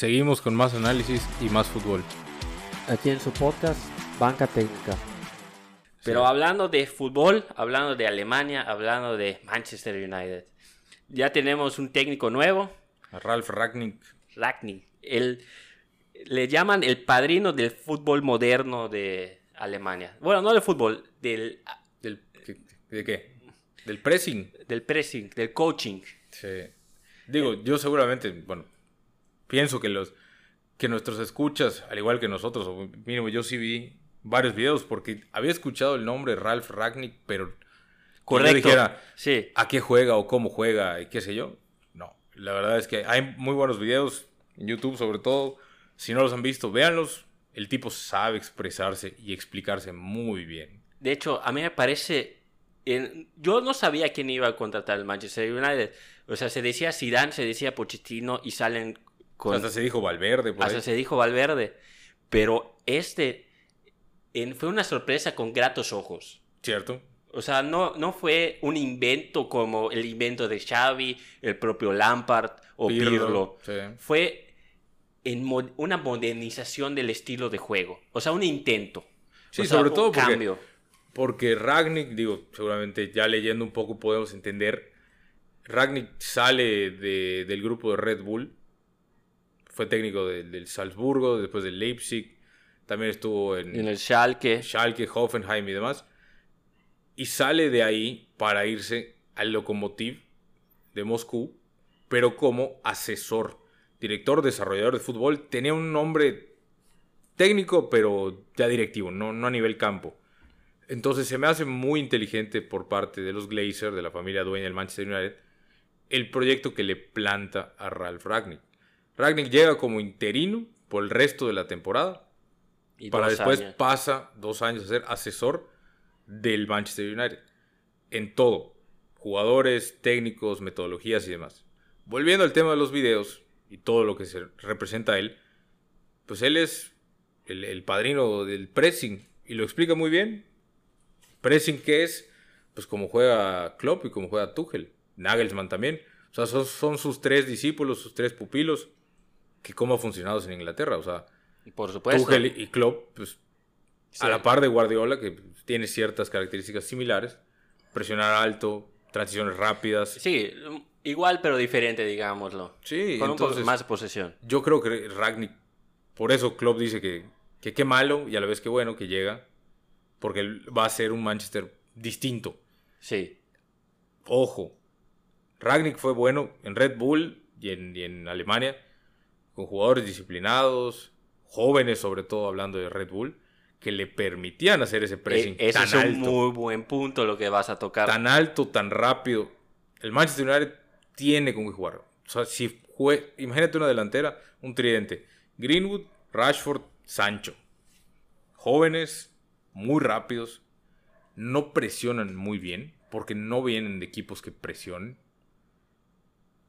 Seguimos con más análisis y más fútbol. Aquí en su podcast, Banca Técnica. Pero hablando de fútbol, hablando de Alemania, hablando de Manchester United, ya tenemos un técnico nuevo, Ralf Ragnick. Ragnick. Él, le llaman el padrino del fútbol moderno de Alemania. Bueno, no del fútbol, del, Del, ¿qué- ¿De qué? Del pressing. del pressing, del coaching. Sí. Digo, yo seguramente, bueno, pienso que los que nuestros escuchas, al igual que nosotros, o mínimo yo sí vi varios videos porque había escuchado el nombre Ralf Ragnick, pero Correcto. yo dijera Sí. a qué juega o cómo juega y qué sé yo. No, la verdad es que hay muy buenos videos en YouTube sobre todo. Si no los han visto, véanlos. El tipo sabe expresarse y explicarse muy bien. De hecho, a mí me parece. yo no sabía quién iba a contratar el Manchester United. O sea, se decía Zidane, se decía Pochettino y salen con. Hasta se dijo Valverde por hasta ahí. se dijo Valverde. Pero este en- fue una sorpresa con gratos ojos. ¿Cierto? O sea, no, no fue un invento como el invento de Xavi, el propio Lampard o Pirlo, Pirlo. sí. Fue en mo- una modernización del estilo de juego. O sea, un intento. Sí, O sea, sobre un todo porque- cambio. Porque Ragnick, digo, seguramente ya leyendo un poco podemos entender. Ragnick sale de- del grupo de Red Bull. Fue técnico de- del Salzburgo, después del Leipzig. También estuvo en, En el Schalke. Schalke, Hoffenheim y demás. Y sale de ahí para irse al Lokomotiv de Moscú, pero como asesor, director, desarrollador de fútbol. Tenía un nombre técnico, pero ya directivo, no, no a nivel campo. Entonces se me hace muy inteligente por parte de los Glazer, de la familia dueña del Manchester United, el proyecto que le planta a Ralf Ragnick. Ragnick llega como interino por el resto de la temporada y para después años. pasa dos años a ser asesor del Manchester United. En todo. Jugadores, técnicos, metodologías y demás. Volviendo al tema de los videos y todo lo que se representa a él, pues él es el, el padrino del pressing y lo explica muy bien. Pressing que es, pues como juega Klopp y como juega Tuchel. Nagelsmann también. O sea, son, son sus tres discípulos, sus tres pupilos, que cómo ha funcionado en Inglaterra. O sea, Por supuesto. Tuchel y Klopp, pues Sí. a la par de Guardiola, que tiene ciertas características similares. Presionar alto, transiciones rápidas. Sí, igual pero diferente, digámoslo. Sí, Con un poco más posesión. yo creo que Ragnick, por eso Klopp dice que, que qué malo y a la vez que bueno que llega, porque va a ser un Manchester distinto. Sí. Ojo, Ragnick fue bueno en Red Bull y en, y en Alemania, con jugadores disciplinados, jóvenes sobre todo hablando de Red Bull, que le permitían hacer ese pressing E- ese tan es un alto. muy buen punto lo que vas a tocar. tan alto, tan rápido. El Manchester United tiene con qué jugar. O sea, si jue- imagínate una delantera, un tridente. Greenwood, Rashford, Sancho. Jóvenes, muy rápidos. No presionan muy bien, porque no vienen de equipos que presionen.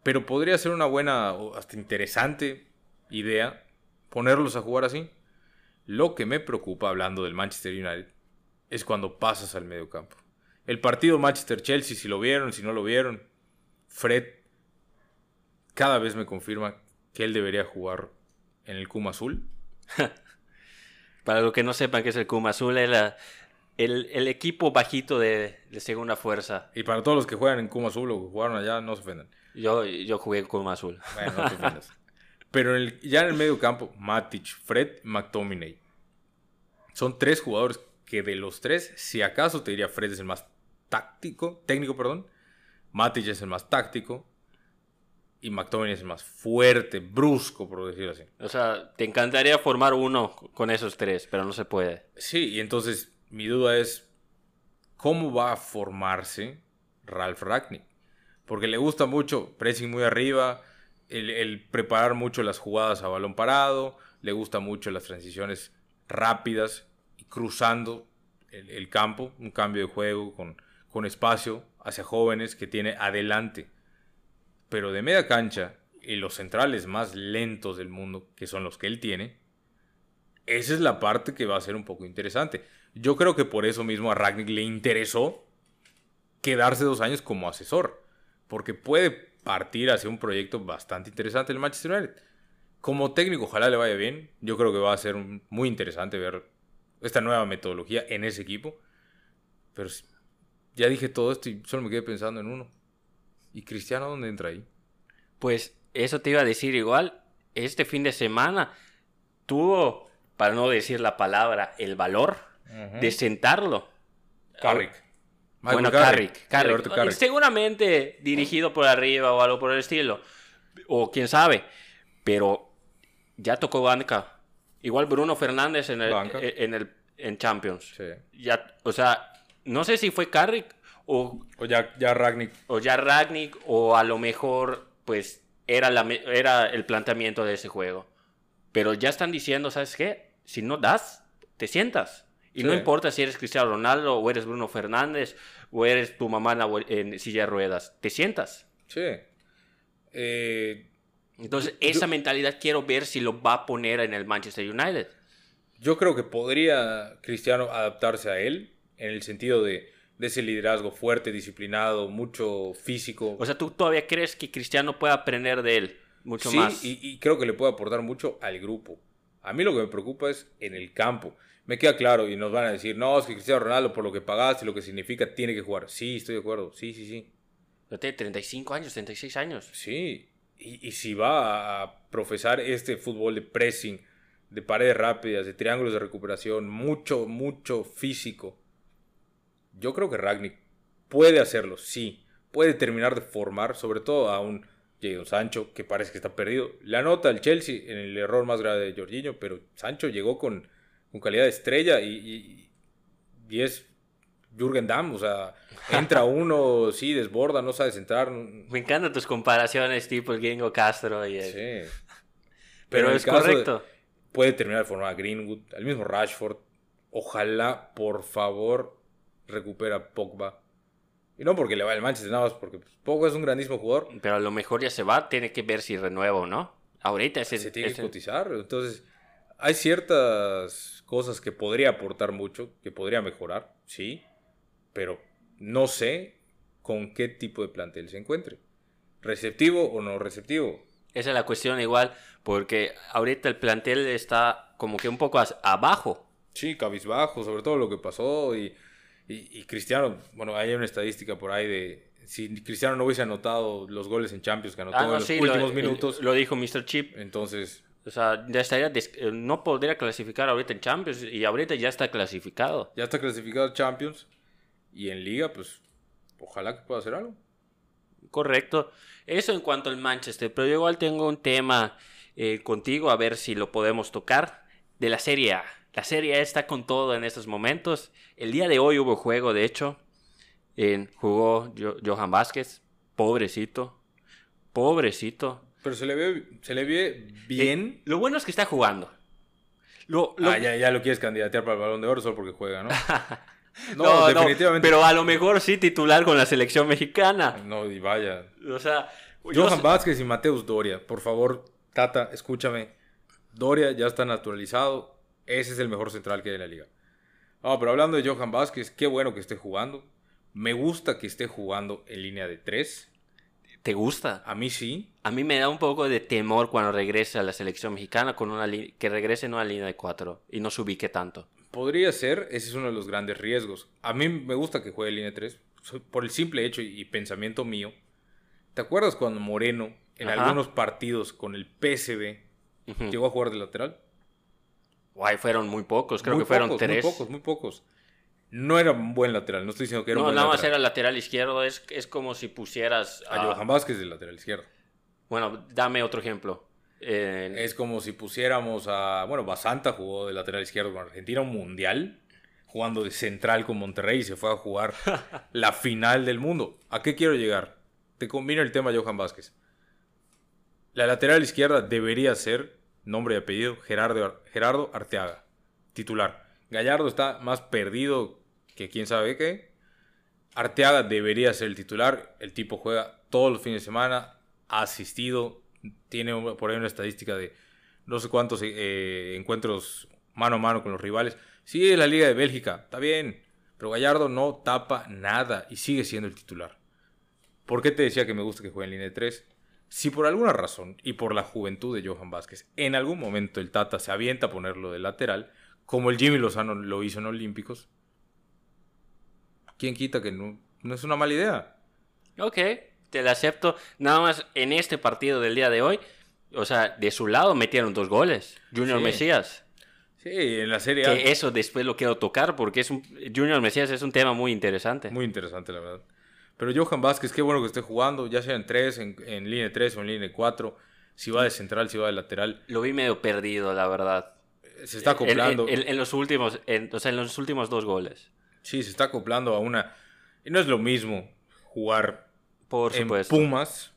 Pero podría ser una buena hasta interesante idea ponerlos a jugar así. Lo que me preocupa hablando del Manchester United es cuando pasas al medio campo. El partido Manchester-Chelsea, si lo vieron, si no lo vieron, Fred cada vez me confirma que él debería jugar en el Kuma Azul. Para los que no sepan qué es el Kuma Azul, es la- el, el equipo bajito de, de segunda fuerza. Y para todos los que juegan en Kuma Azul o que jugaron allá, no se ofendan. Yo, yo jugué Kuma Azul. Bueno, no te ofendas. Pero en el- ya en el medio campo, Matic, Fred, McTominay. Son tres jugadores que de los tres, si acaso te diría Fred es el más táctico, técnico, perdón. Matic es el más táctico. Y McTominay es el más fuerte, brusco, por decirlo así. O sea, te encantaría formar uno con esos tres, pero no se puede. Sí, y entonces mi duda es, ¿cómo va a formarse Ralph Ragnick? Porque le gusta mucho pressing muy arriba, el, preparar mucho las jugadas a balón parado, le gusta mucho las transiciones rápidas y cruzando el, el campo, un cambio de juego con, con espacio hacia jóvenes que tiene adelante. Pero de media cancha y los centrales más lentos del mundo, que son los que él tiene, esa es la parte que va a ser un poco interesante. Yo creo que por eso mismo a Ragnick le interesó quedarse dos años como asesor, porque puede partir hacia un proyecto bastante interesante el Manchester United. Como técnico, ojalá le vaya bien. Yo creo que va a ser muy interesante ver esta nueva metodología en ese equipo. Pero ya dije todo esto y solo me quedé pensando en uno. ¿Y Cristiano dónde entra ahí? Pues eso te iba a decir igual. Este fin de semana tuvo, para no decir la palabra, el valor de sentarlo. Carrick. Michael bueno, Carrick. Carrick. Seguramente dirigido por arriba o algo por el estilo. O quién sabe. Pero ya tocó banca. Igual Bruno Fernández en el, Banca. en el en Champions. Sí. Ya, o sea, no sé si fue Carrick o, O ya, ya Ragnick. o ya Ragnick o a lo mejor pues era, la, era el planteamiento de ese juego. Pero ya están diciendo, ¿sabes qué? Si no das, te sientas. Y no Sí. importa si eres Cristiano Ronaldo o eres Bruno Fernández o eres tu mamá en, la en silla de ruedas, te sientas. Sí. Eh, Entonces, Yo- esa mentalidad quiero ver si lo va a poner en el Manchester United. yo creo que podría Cristiano adaptarse a él en el sentido de, de ese liderazgo fuerte, disciplinado, mucho físico. O sea, ¿tú todavía crees que Cristiano puede aprender de él mucho sí, más? Y, y creo que le puede aportar mucho al grupo. A mí lo que me preocupa es en el campo. Me queda claro y nos van a decir, no, es que Cristiano Ronaldo por lo que pagaste y lo que significa tiene que jugar. Sí, estoy de acuerdo. Sí, sí, sí. Pero tiene 35 años, 36 años. Sí. Y, y si va a profesar este fútbol de pressing, de paredes rápidas, de triángulos de recuperación, mucho, mucho físico, yo creo que Ragnick puede hacerlo, sí. Puede terminar de formar, sobre todo a un Jadon Sancho, que parece que está perdido. Le anota el Chelsea en el error más grave de Jorginho, pero Sancho llegó con, con calidad de estrella y, y- y es Jürgen Damm, o sea, entra uno, sí, desborda, no sabe centrar. Me encantan tus comparaciones tipo el Gringo Castro y el... Sí. Pero el es de- correcto. puede terminar de formar a Greenwood, al mismo Rashford. Ojalá, por favor, recupera Pogba. Y no porque le va el Manchester, nada más porque Pogba es un grandísimo jugador. Pero a lo mejor ya se va, tiene que ver si renueva o no. Ahorita ese, Se tiene que cotizar. Entonces, hay ciertas cosas que podría aportar mucho, que podría mejorar, sí. Pero no sé con qué tipo de plantel se encuentre. ¿Receptivo o no receptivo? esa es la cuestión igual, porque ahorita el plantel está como que un poco abajo. Sí, cabizbajo, sobre todo lo que pasó. Y, y- y Cristiano, bueno, hay una estadística por ahí de si Cristiano no hubiese anotado los goles en Champions que anotó Ah, en no, los sí, últimos lo, minutos, Lo dijo Mr. Chip. entonces, O sea, ya estaría eh, no podría clasificar ahorita en Champions y ahorita ya está clasificado. ya está clasificado Champions. Y en Liga, pues, ojalá que pueda hacer algo. Correcto. Eso en cuanto al Manchester, pero yo igual tengo un tema eh, contigo, a ver si lo podemos tocar, de la Serie A. La Serie A está con todo en estos momentos. El día de hoy hubo juego, de hecho. En- jugó Jo- Johan Vázquez, pobrecito, pobrecito. Pero se le ve, se le ve bien. Eh, lo bueno es que está jugando. Lo, lo- Ah, ya, ya lo quieres candidatear para el balón de oro solo porque juega, ¿no? No, No, no, definitivamente. pero a lo mejor sí titular con la selección mexicana. No, y vaya. O sea, yo Johan sé- Vázquez y Mateus Doria, por favor, Tata, escúchame. Doria ya está naturalizado. Ese es el mejor central que hay en la liga. No, pero hablando de Johan Vázquez, qué bueno que esté jugando. Me gusta que esté jugando en línea de tres. ¿Te gusta? A mí sí. A mí me da un poco de temor cuando regrese a la selección mexicana con una que regrese en una línea de cuatro y no se ubique tanto. Podría ser, ese es uno de los grandes riesgos. A mí me gusta que juegue línea de tres. so- Por el simple hecho y pensamiento mío. ¿Te acuerdas cuando Moreno, en Ajá. algunos partidos con el PSV, Ujú. llegó a jugar de lateral? Guay, fueron muy pocos, creo Muy que fueron pocos, tres. Muy pocos, muy pocos. No era un buen lateral, no estoy diciendo que era no, un buen nada más lateral. era lateral izquierdo, es, es como si pusieras A a... Johan Vázquez de lateral izquierdo. Bueno, dame otro ejemplo. Eh, Es como si pusiéramos a. Bueno, Basanta jugó de lateral izquierdo con Argentina un mundial, jugando de central con Monterrey y se fue a jugar la final del mundo. ¿A qué quiero llegar? Te combino el tema Johan Vázquez. La lateral izquierda debería ser, nombre y apellido, Gerardo, Gerardo Arteaga, titular. Gallardo está más perdido que quién sabe qué. Arteaga debería ser el titular. El tipo juega todos los fines de semana, ha asistido, tiene por ahí una estadística de no sé cuántos eh, encuentros mano a mano con los rivales. Sí, es la Liga de Bélgica, está bien, pero Gallardo no tapa nada y sigue siendo el titular. ¿Por qué te decía que me gusta que juegue en línea de 3? Si por alguna razón y por la juventud de Johan Vázquez, en algún momento el Tata se avienta a ponerlo de lateral, como el Jimmy Lozano lo hizo en Olímpicos, ¿quién quita que no, no es una mala idea? Ok, te la acepto. Nada más en este partido del día de hoy, o sea, de su lado metieron dos goles. Junior Sí. Mesías. Sí, en la Serie A. Que eso después lo quiero tocar porque es un, Junior Mesías es un tema muy interesante. Muy interesante, la verdad. Pero Johan Vázquez, qué bueno que esté jugando, ya sea en 3, en, en línea 3 o en línea 4. Si va de central, si va de lateral. Lo vi medio perdido, la verdad. Se está acoplando. En, en- en los últimos, o sea, en los últimos dos goles. Sí, se está acoplando a una. Y no es lo mismo jugar Por en supuesto. Pumas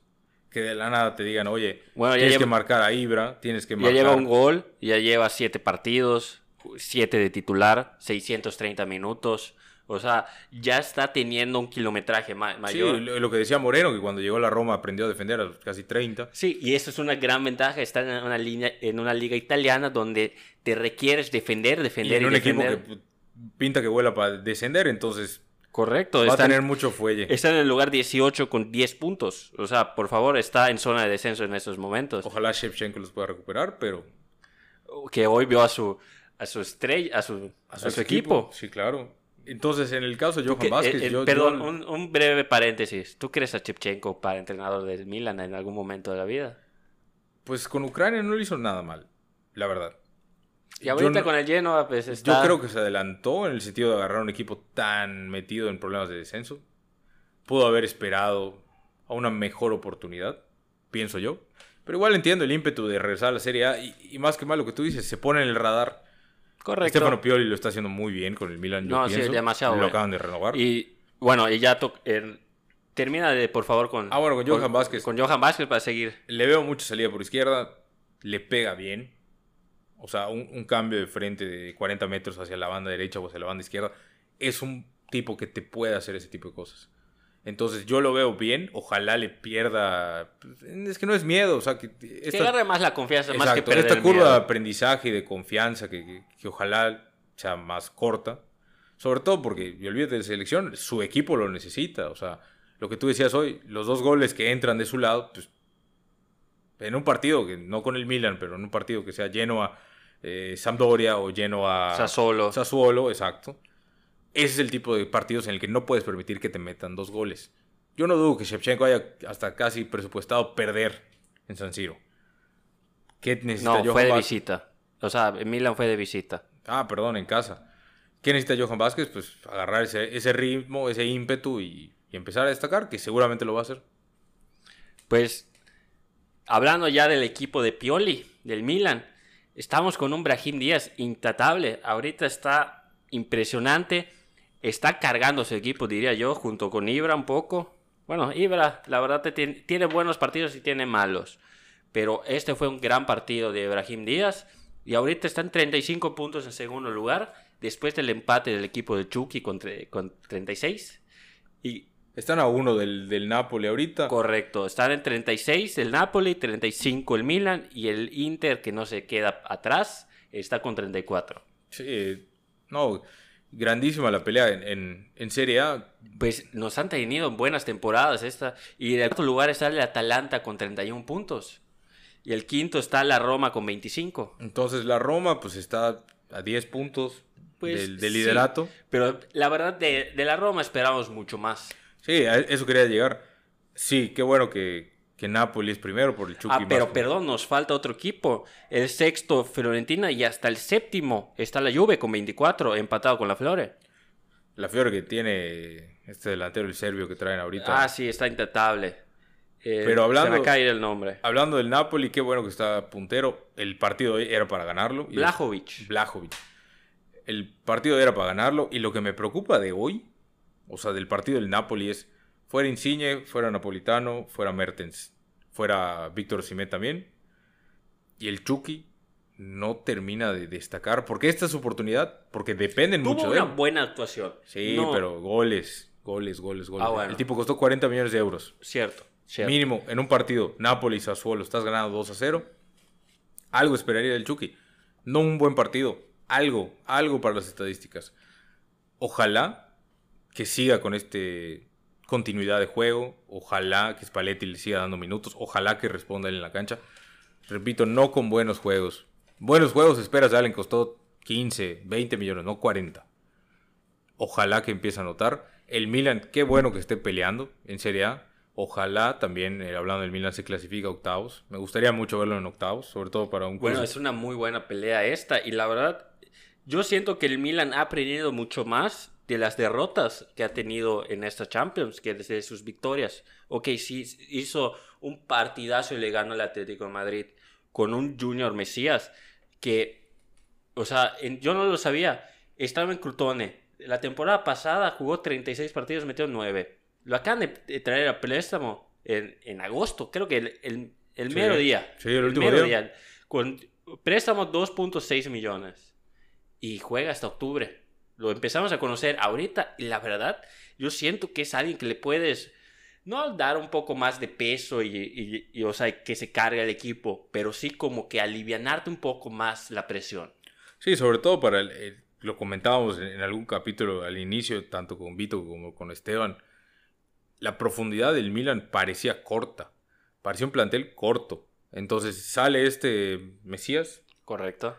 que de la nada te digan, oye, Bueno, ya tienes que marcar a Ibra, tienes que Ya marcar. lleva un gol, ya lleva siete partidos, siete de titular, 630 minutos. O sea, ya está teniendo un kilometraje ma- Sí, mayor. lo, lo que decía Moreno, que cuando llegó a la Roma aprendió a defender a casi 30. Sí, y eso es una gran ventaja, estar en una, línea, en una liga italiana donde te requieres defender, defender y, en un equipo defender. que pu- pinta que vuela para descender, entonces Correcto, va a tener mucho fuelle. está en el lugar 18 con 10 puntos. O sea, por favor, está en zona de descenso en estos momentos. Ojalá Shevchenko los pueda recuperar, pero Que hoy vio a su, a su estrella, a su, a su, equipo. Sí, claro. Entonces, en el caso de Johan que- Vázquez, eh, eh, yo, perdón, yo- un, un breve paréntesis. ¿Tú crees a Chepchenko para entrenador del Milan en algún momento de la vida? pues con Ucrania no le hizo nada mal, la verdad. Y ahorita no- con el Genoa, pues está... Yo creo que se adelantó en el sentido de agarrar un equipo tan metido en problemas de descenso. Pudo haber esperado a una mejor oportunidad, pienso yo. Pero igual entiendo el ímpetu de regresar a la Serie A. Y, y más que mal lo que tú dices, se pone en el radar. Correcto. Stefano Pioli lo está haciendo muy bien con el Milan, yo No, sí, pienso. demasiado Lo bueno. acaban de renovar. Y bueno, y ya eh, termina de, por favor, con... Ah, bueno, con Johan Vázquez. Con Johan Vázquez para seguir. Le veo mucha salida por izquierda. Le pega bien. O sea, un, un cambio de frente de 40 metros hacia la banda derecha o hacia la banda izquierda. Es un tipo que te puede hacer ese tipo de cosas. Entonces yo lo veo bien. Ojalá le pierda. Es que no es miedo. O sea, que Que esta, agarre más la confianza, más que perder esta curva miedo. de aprendizaje y de confianza que, que- que ojalá sea más corta. Sobre todo porque, y olvídate de selección, su equipo lo necesita. O sea, lo que tú decías hoy, los dos goles que entran de su lado, pues en un partido, que no con el Milan, pero en un partido que sea lleno a eh, Sampdoria o lleno a Sassuolo. Sassuolo, exacto. Ese es el tipo de partidos en el que no puedes permitir que te metan dos goles. Yo no dudo que Shevchenko haya hasta casi presupuestado perder en San Siro. ¿Qué necesita No, Johan fue de Vázquez? visita. O sea, Milan fue de visita. Ah, perdón, en casa. ¿Qué necesita Johan Vázquez? Pues agarrar ese, ese ritmo, ese ímpetu y, y empezar a destacar, que seguramente lo va a hacer. Pues, hablando ya del equipo de Pioli, del Milan, estamos con un Brahim Díaz intratable. Ahorita está impresionante. Está cargando su equipo, diría yo, junto con Ibra un poco. Bueno, Ibra, la verdad, tiene, buenos partidos y tiene malos. Pero este fue un gran partido de Brahim Díaz. Y ahorita están 35 puntos en segundo lugar. Después del empate del equipo de Chucky con, con 36. Y Están a uno del, del Napoli ahorita. Correcto, están en 36 el Napoli, 35 el Milan y el Inter que no se queda atrás está con 34. Sí, no, grandísima la pelea en, en, en Serie A. Pues nos han tenido buenas temporadas esta y en el cuarto lugar está el Atalanta con 31 puntos y el quinto está la Roma con 25. Entonces la Roma pues está a 10 puntos Pues, del, del sí. liderato. Pero la verdad de, de la Roma esperamos mucho más. Sí, a eso quería llegar. Sí, qué bueno que, que Napoli es primero por el Chucky. Ah, pero perdón, nos falta otro equipo. El sexto Fiorentina y hasta el séptimo está la Juve con 24 empatado con la Flore. La Fiore que tiene este delantero, el serbio que traen ahorita. Ah, sí, está intratable. Eh, Pero hablando- Se me cae el nombre. Hablando del Napoli, qué bueno que está puntero. El partido era para ganarlo. Blajovic. Blajovic. El partido era para ganarlo. Y lo que me preocupa de hoy, o sea, del partido del Napoli es, fuera Insigne, fuera Napolitano, fuera Mertens, fuera Víctor Simé también. Y el Chucky no termina de destacar. Porque esta es su oportunidad. Porque dependen Tuvo mucho de una él. buena actuación. Sí, No, pero goles, goles, goles, goles. Ah, bueno. El tipo costó 40 millones de euros. Cierto, cierto. Mínimo, en un partido, Napoli Sassuolo, estás ganando 2 a 0. Algo esperaría del Chucky. No un buen partido. Algo, algo para las estadísticas. Ojalá que siga con este continuidad de juego. Ojalá que Spalletti le siga dando minutos. Ojalá que responda él en la cancha. Repito, no con buenos juegos. Buenos juegos, esperas, Allen costó 15, 20 millones, no 40. Ojalá que empiece a notar. El Milan, qué bueno que esté peleando en Serie A. Ojalá también, eh, hablando del Milan, se clasifica a octavos. Me gustaría mucho verlo en octavos, sobre todo para un Bueno, curso. es una muy buena pelea esta. Y la verdad, yo siento que el Milan ha aprendido mucho más de las derrotas que ha tenido en esta Champions que desde sus victorias. Ok, sí, hizo un partidazo y le ganó al Atlético de Madrid con un Junior Mesías que, o sea, en- yo no lo sabía. Estaba en Crutone. La temporada pasada jugó 36 partidos, metió 9. Lo acaban de, traer a préstamo en, en agosto, creo que el, el, el Sí. mero día. Sí, el último mero día. Con préstamo 2.6 millones. Y juega hasta octubre. Lo empezamos a conocer ahorita y la verdad, yo siento que es alguien que le puedes, no dar un poco más de peso y, y- y, o sea, que se cargue el equipo, pero sí como que alivianarte un poco más la presión. Sí, sobre todo para el, el- lo comentábamos en, en algún capítulo al inicio, tanto con Vito como con Esteban. La profundidad del Milan parecía corta, parecía un plantel corto. Entonces sale este Mesías Correcto.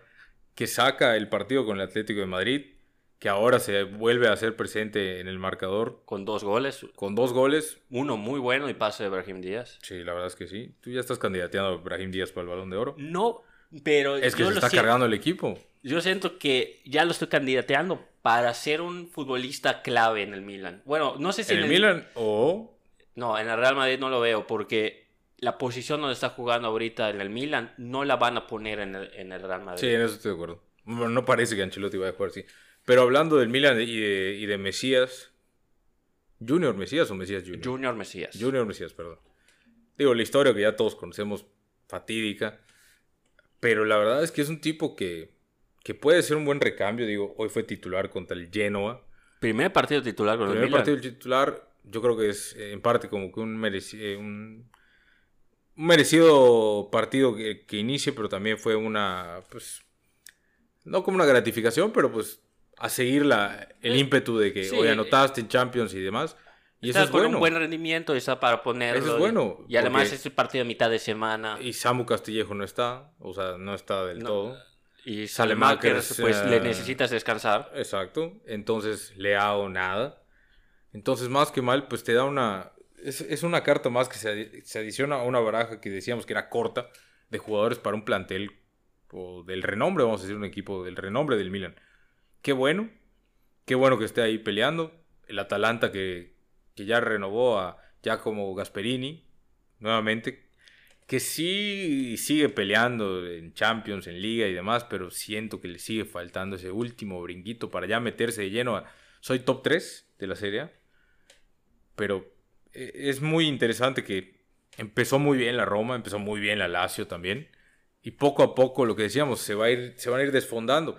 que saca el partido con el Atlético de Madrid, que ahora se vuelve a hacer presente en el marcador Con dos goles, con dos goles. uno muy bueno y pase de Brahim Díaz. Sí, la verdad es que sí. Tú ya estás candidateando a Brahim Díaz para el Balón de Oro. No, pero Es que yo se lo está siento- cargando el equipo. Yo siento que ya lo estoy candidateando para ser un futbolista clave en el Milan. Bueno, no sé si En el Milan o No, en el Real Madrid no lo veo porque la posición donde está jugando ahorita en el Milan no la van a poner en el, en el Real Madrid. Sí, en eso estoy de acuerdo. Bueno, no parece que Ancelotti vaya a jugar así. Pero hablando del Milan y de, y de Mesías. ¿Junior Mesías o Mesías Junior? Junior Mesías. Junior Mesías, perdón. Digo, la historia que ya todos conocemos, fatídica. Pero la verdad es que es un tipo que, que puede ser un buen recambio. Digo, hoy fue titular contra el Genoa. Primer partido titular con El primer Milan. partido titular, yo creo que es eh, en parte como que un, mereci- eh, un, un merecido partido que, que inicie, pero también fue una, pues, no como una gratificación, pero pues a seguir la, el Eh, ímpetu de que sí, hoy anotaste en Champions y demás. Y eso Está es con bueno. un buen rendimiento, está para ponerlo. Eso es bueno, Y además porque- es el partido de mitad de semana. Y Samu Castillejo no está, o sea, no está del No. todo. Y Salemakers, Salemakers, pues eh, le necesitas descansar. Exacto. Entonces, Leao nada. Entonces, más que mal, pues te da una. Es, es una carta más que se, adi- se adiciona a una baraja que decíamos que era corta de jugadores para un plantel o del renombre, vamos a decir, un equipo del renombre del Milan. Qué bueno. Qué bueno que esté ahí peleando. El Atalanta que, que ya renovó a Giacomo Gasperini nuevamente. Que sí sigue peleando en Champions, en Liga y demás, pero siento que le sigue faltando ese último brinquito para ya meterse de lleno a... Soy top 3 de la serie, pero eh, es muy interesante que empezó muy bien la Roma, empezó muy bien la Lazio también, y poco a poco lo que decíamos, se, va a ir, se van a ir desfondando.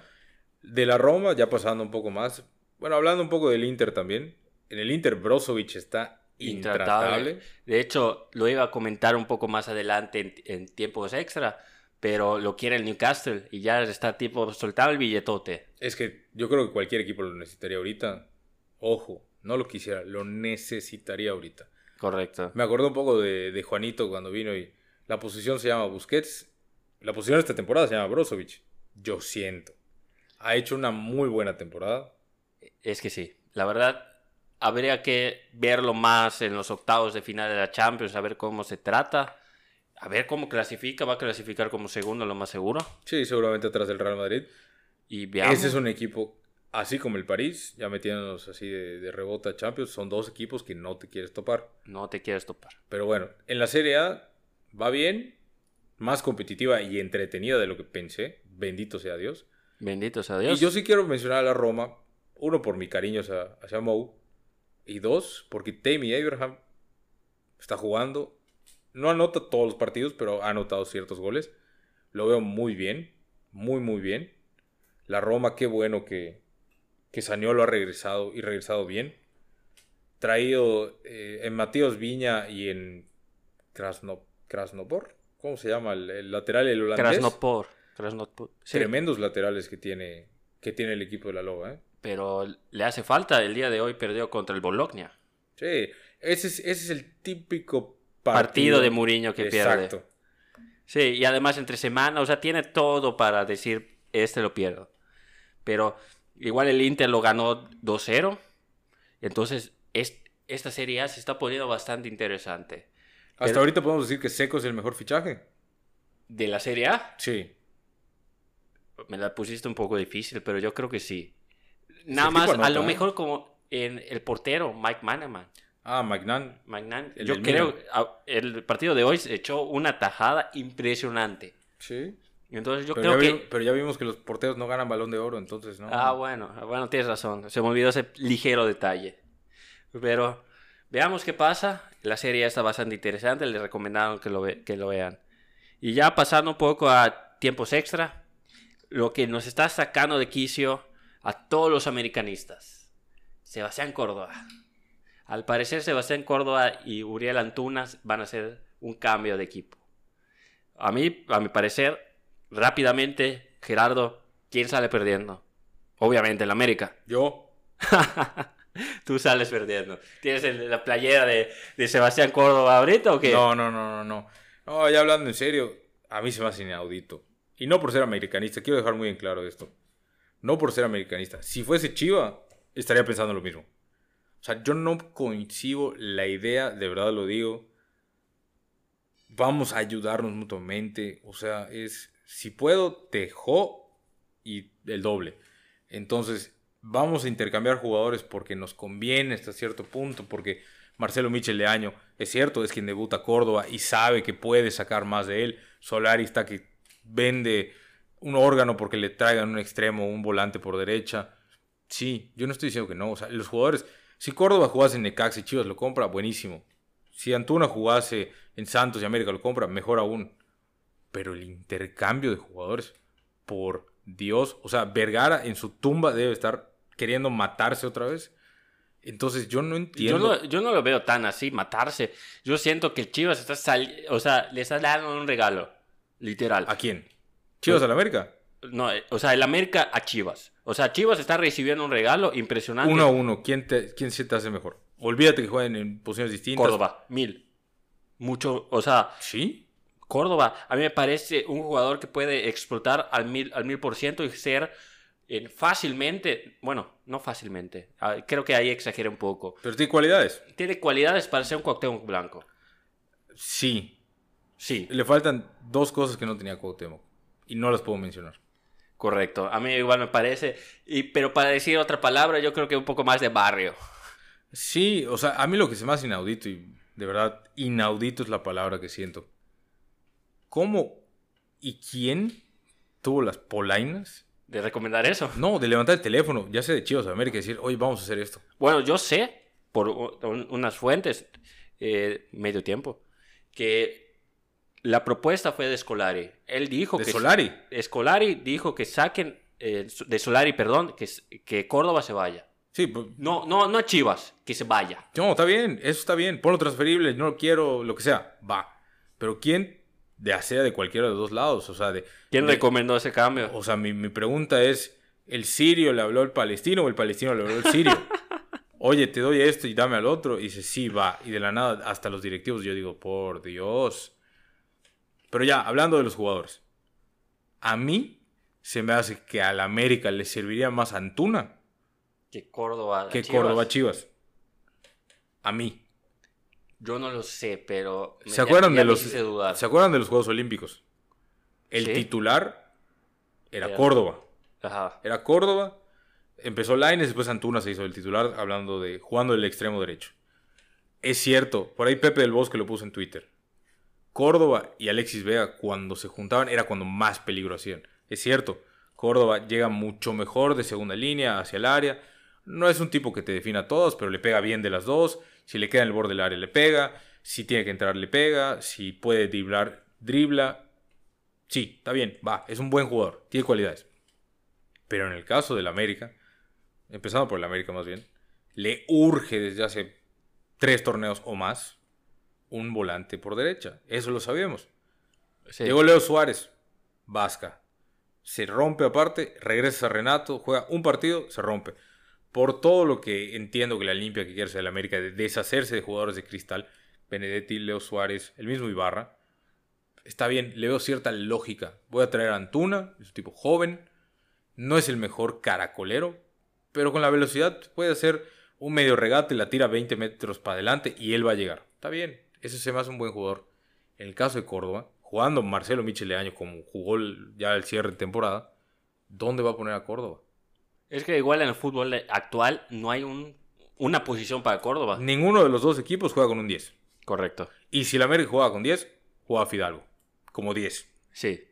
De la Roma, ya pasando un poco más, bueno, hablando un poco del Inter también, en el Inter Brozovic está Intratable. intratable. De hecho, lo iba a comentar un poco más adelante en, en tiempos extra, pero lo quiere el Newcastle y ya está tipo soltado el billetote. Es que yo creo que cualquier equipo lo necesitaría ahorita. Ojo, no lo quisiera, lo necesitaría ahorita. Correcto. Me acordé un poco de, de Juanito cuando vino y la posición se llama Busquets. La posición de esta temporada se llama Brozovic. Yo siento. Ha hecho una muy buena temporada. Es que sí, la verdad, habría que verlo más en los octavos de final de la Champions, a ver cómo se trata, a ver cómo clasifica, va a clasificar como segundo, lo más seguro. Sí, seguramente atrás del Real Madrid. Y veamos. Ese es un equipo, así como el París, ya metiéndonos así de, de rebota a Champions, son dos equipos que no te quieres topar. No te quieres topar. Pero bueno, en la Serie A va bien, más competitiva y entretenida de lo que pensé. Bendito sea Dios. Bendito sea Dios. Y yo sí quiero mencionar a la Roma, uno por mi cariño hacia, hacia Mou, y dos, porque Tammy Abraham está jugando. No anota todos los partidos, pero ha anotado ciertos goles. Lo veo muy bien, muy, muy bien. La Roma, qué bueno que, que Saniolo ha regresado y regresado bien. Traído eh, en Mateos Viña y en Krasno, Krasnopor. ¿Cómo se llama? El, el lateral, el holandés. Krasnopor. Sí, Tremendos laterales que tiene, que tiene el equipo de la Loba, ¿eh? pero le hace falta. El día de hoy perdió contra el Bologna. Sí, Ese es, ese es el típico partido, partido, de Mourinho que pierde. Exacto. Sí, y además entre semana, o sea, tiene todo para decir, este lo pierdo. Pero igual el Inter lo ganó 2-0. Entonces, es, esta Serie A se está poniendo bastante interesante. Hasta Pero- ahorita podemos decir que Seco es el mejor fichaje. ¿De la Serie A? Sí. Me la pusiste un poco difícil, pero yo creo que sí. Nada más, a lo mejor como en el portero, Mike Manaman. Ah, Magnan. Magnan, El yo creo, a- el partido de hoy se echó una tajada impresionante. Sí. Entonces yo Pero creo ya, que... vi- pero ya vimos que los porteros no ganan balón de oro, entonces no. Ah, bueno, bueno, tienes razón. Se me olvidó ese ligero detalle. Pero veamos qué pasa. La serie está bastante interesante. Les recomendaron que lo, ve- que lo vean. Y ya pasando un poco a tiempos extra, lo que nos está sacando de quicio a todos los americanistas. Sebastián Córdoba. Al parecer Sebastián Córdoba y Uriel Antunas van a hacer un cambio de equipo. A mí, a mi parecer, rápidamente, Gerardo, ¿quién sale perdiendo? Obviamente el América. Yo. Tú sales perdiendo. ¿Tienes la playera de, de Sebastián Córdoba ahorita o qué? No, no, no, no, no. No, ya hablando en serio, a mí se me hace inaudito. Y no por ser americanista, quiero dejar muy en claro esto. No por ser americanista. Si fuese Chiva, estaría pensando lo mismo. O sea, yo no coincido la idea, de verdad lo digo. Vamos a ayudarnos mutuamente. O sea, es, si puedo, te jo y el doble. Entonces, vamos a intercambiar jugadores porque nos conviene hasta cierto punto, porque Marcelo Michel de año, es cierto, es quien debuta Córdoba y sabe que puede sacar más de él. Solari está que vende un órgano porque le traigan un extremo un volante por derecha. Sí, yo no estoy diciendo que no. O sea, los jugadores, si Córdoba jugase en Necaxa y Chivas lo compra, buenísimo. Si Antuna jugase en Santos y América lo compra, mejor aún. Pero el intercambio de jugadores, por Dios, o sea, Vergara en su tumba debe estar queriendo matarse otra vez. Entonces yo no entiendo. yo no lo veo tan así, matarse. Yo siento que el Chivas está sali- o sea, le está dando un regalo, literal. ¿A quién? ¿Chivas al América? No, eh, o sea, el América a Chivas. O sea, Chivas está recibiendo un regalo impresionante. Uno a uno. ¿Quién, te, ¿Quién se te hace mejor? Olvídate que jueguen en posiciones distintas. Córdoba, mil. Mucho, o sea, ¿Sí? Córdoba, a mí me parece un jugador que puede explotar al mil, al mil por ciento y ser eh, fácilmente, bueno, no fácilmente, ah, creo que ahí exageré un poco. Pero tiene cualidades. Tiene cualidades para ser un Cuauhtémoc Blanco. Sí. Sí, Le faltan dos cosas que no tenía Cuauhtémoc. Y no las puedo mencionar. correcto. A mí igual me parece. Y, pero para decir otra palabra, yo creo que un poco más de barrio. Sí, o sea, a mí lo que se me hace inaudito, y de verdad, inaudito es la palabra que siento. ¿Cómo y quién tuvo las polainas? De recomendar eso. No, de levantar el teléfono, ya sea de Chivas de América, y decir, oye, vamos a hacer esto. Bueno, yo sé, por unas fuentes, eh, medio tiempo, que la propuesta fue de Scolari. Él dijo De que... Solari. Scolari dijo que saquen, eh, de Solari, perdón, que, que Córdoba se vaya. Sí, pues, No, no, no a Chivas, que se vaya. no, está bien, eso está bien. Ponlo transferible, no lo quiero, lo que sea, va. Pero ¿quién de sea de cualquiera de los dos lados? O sea, de, ¿Quién de- recomendó ese cambio? O sea, mi, mi pregunta es, ¿el sirio le habló al palestino o el palestino le habló al sirio? Oye, te doy esto y dame al otro. Y dice, sí, va. Y de la nada, hasta los directivos, yo digo, por Dios. Pero ya, hablando de los jugadores. A mí se me hace que al América le serviría más Antuna Que Córdoba. que Chivas. Córdoba Chivas. A mí. Yo no lo sé, pero. ¿Se acuerdan, de los. ¿Se acuerdan de los Juegos Olímpicos? El Sí. titular era Era- Córdoba. Ajá. Era Córdoba. Empezó Laines, después Antuna se hizo el titular, hablando de jugando el extremo derecho. Es cierto, por ahí Pepe del Bosque lo puso en Twitter. Córdoba y Alexis Vega, cuando se juntaban, era cuando más peligro hacían. Es cierto, Córdoba llega mucho mejor de segunda línea hacia el área. No es un tipo que te defina a todos, pero le pega bien de las dos. Si le queda en el borde del área, le pega. Si tiene que entrar, le pega. Si puede driblar, dribla. Sí, está bien, va, es un buen jugador, tiene cualidades. Pero en el caso del América, empezando por el América más bien, le urge desde hace tres torneos o más un volante por derecha. Eso lo sabíamos. Sí. Llegó Leo Suárez, Vasca. Se rompe aparte, regresa a Renato, juega un partido, se rompe. por todo lo que entiendo que la limpia que quiere hacer el América, de deshacerse de jugadores de cristal, Benedetti, Leo Suárez, el mismo Ibarra, está bien, le veo cierta lógica. Voy a traer a Antuna, es un tipo joven, no es el mejor caracolero, pero con la velocidad puede hacer un medio regate, la tira 20 metros para adelante y él va a llegar. Está bien, ese se me hace un buen jugador. En el caso de Córdoba, jugando Marcelo Micheleaño como jugó ya el cierre de temporada, ¿dónde va a poner a Córdoba? Es que igual en el fútbol actual no hay un, una posición para Córdoba. Ninguno de los dos equipos juega con un 10. Correcto. Y si la América juega con 10, juega Fidalgo, como 10. Sí.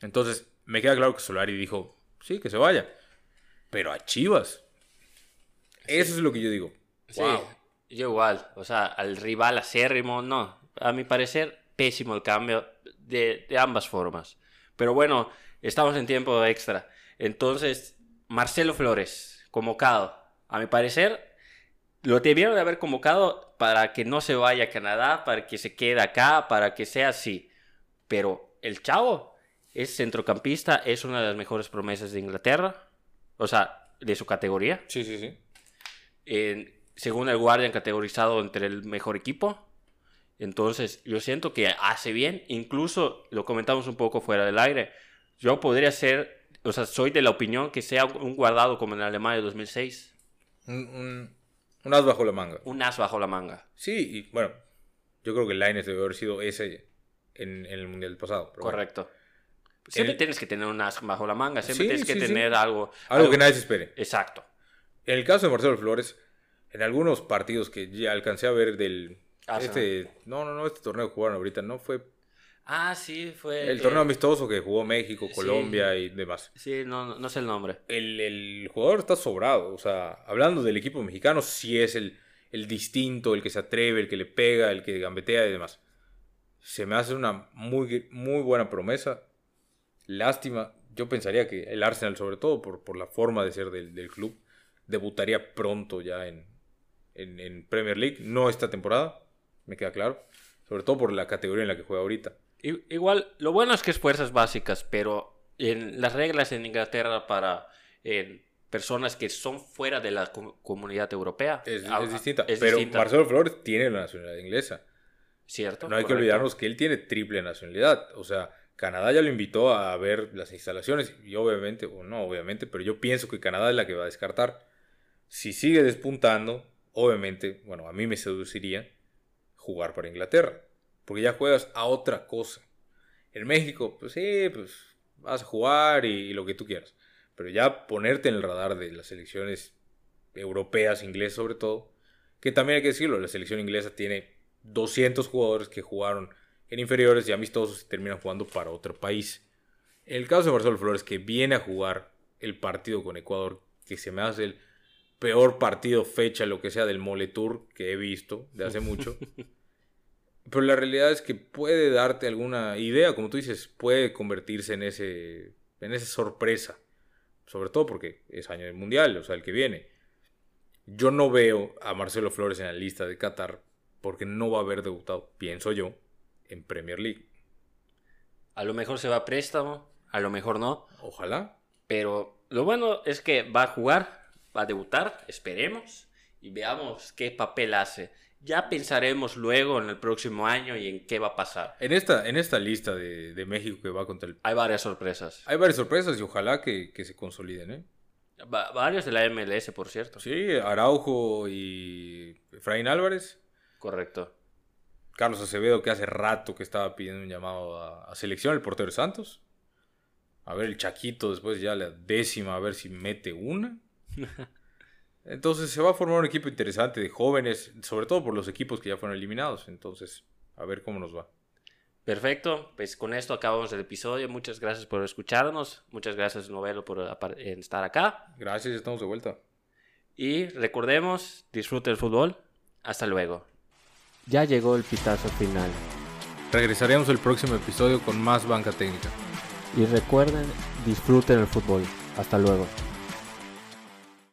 Entonces, me queda claro que Solari dijo, sí, que se vaya. Pero a Chivas. Eso es lo que yo digo. Sí, yo igual. O sea, al rival acérrimo, no. A mi parecer, pésimo el cambio de, de ambas formas. Pero bueno, estamos en tiempo extra. Entonces, Marcelo Flores, convocado. A mi parecer, lo debieron de haber convocado para que no se vaya a Canadá, para que se quede acá, para que sea así. Pero el chavo es centrocampista, es una de las mejores promesas de Inglaterra. O sea, de su categoría. Sí, sí, sí. Según el Guardian, categorizado entre el mejor equipo. Entonces, yo siento que hace bien. Incluso lo comentamos un poco fuera del aire. Yo podría ser, o sea, soy de la opinión que sea un guardado como en Alemania de 2006. Un, un, as bajo la manga. Un as bajo la manga. Sí, y bueno, yo creo que el Lines debe haber sido ese en, el Mundial pasado. Correcto. Siempre tienes que tener un as bajo la manga, siempre tienes que tener algo, algo... que nadie se espere. Exacto. En el caso de Marcelo Flores, en algunos partidos que ya alcancé a ver del... Este, no, no, no, este torneo que jugaron ahorita, no fue... Ah, sí, fue... El torneo amistoso que jugó México, Colombia y demás. Sí, no, no sé el nombre. El, el, jugador está sobrado, o sea, hablando del equipo mexicano, sí es el, el distinto, el que se atreve, el que le pega, el que gambetea y demás. Se me hace una muy, muy buena promesa. Lástima, yo pensaría que el Arsenal, sobre todo por, por la forma de ser del, del club, debutaría pronto ya en, en, Premier League. No esta temporada, me queda claro. Sobre todo por la categoría en la que juega ahorita. Igual, lo bueno es que es fuerzas básicas, pero en las reglas en Inglaterra para personas que son fuera de la comunidad europea es, ah, distinta. pero Marcelo Flores tiene la nacionalidad inglesa. Cierto. No hay que olvidarnos que él tiene triple nacionalidad. O sea, Canadá ya lo invitó a ver las instalaciones y obviamente, o no obviamente, pero yo pienso que Canadá es la que va a descartar si sigue despuntando, obviamente, bueno, a mí me seduciría jugar para Inglaterra, porque ya juegas a otra cosa. En México, pues sí, pues vas a jugar y, lo que tú quieras, pero ya ponerte en el radar de las selecciones europeas, inglesas sobre todo, que también hay que decirlo, la selección inglesa tiene 200 jugadores que jugaron en inferiores y amistosos y terminan jugando para otro país. En el caso de Marcelo Flores, que viene a jugar el partido con Ecuador, que se me hace el peor partido, fecha, lo que sea del Mole Tour que he visto de hace mucho. Pero la realidad es que puede darte alguna idea, como tú dices, puede convertirse en ese en esa sorpresa. Sobre todo porque es año del mundial, o sea, el que viene. Yo no veo a Marcelo Flores en la lista de Qatar porque no va a haber debutado, pienso yo, en Premier League. A lo mejor se va a préstamo, a lo mejor no. Ojalá. Pero lo bueno es que va a jugar, va a debutar, esperemos, y veamos qué papel hace. Ya pensaremos luego en el próximo año y en qué va a pasar. En esta, en esta lista de, México que va contra el... Hay varias sorpresas. Hay varias sorpresas y ojalá que, se consoliden, ¿eh? varios de la MLS, por cierto. Sí, Araujo y Efraín Álvarez. Correcto. Carlos Acevedo, que hace rato que estaba pidiendo un llamado a, a selección, el portero de Santos. A ver, el Chaquito después ya la décima, a ver si mete una. Entonces se va a formar un equipo interesante de jóvenes, sobre todo por los equipos que ya fueron eliminados. Entonces, a ver cómo nos va. Perfecto, pues con esto acabamos el episodio. Muchas gracias por escucharnos. Muchas gracias, Novelo, por estar acá. Gracias, estamos de vuelta. Y recordemos, disfrute el fútbol. Hasta luego. Ya llegó el pitazo final. Regresaremos el próximo episodio con más banca técnica. Y recuerden, disfruten el fútbol. Hasta luego.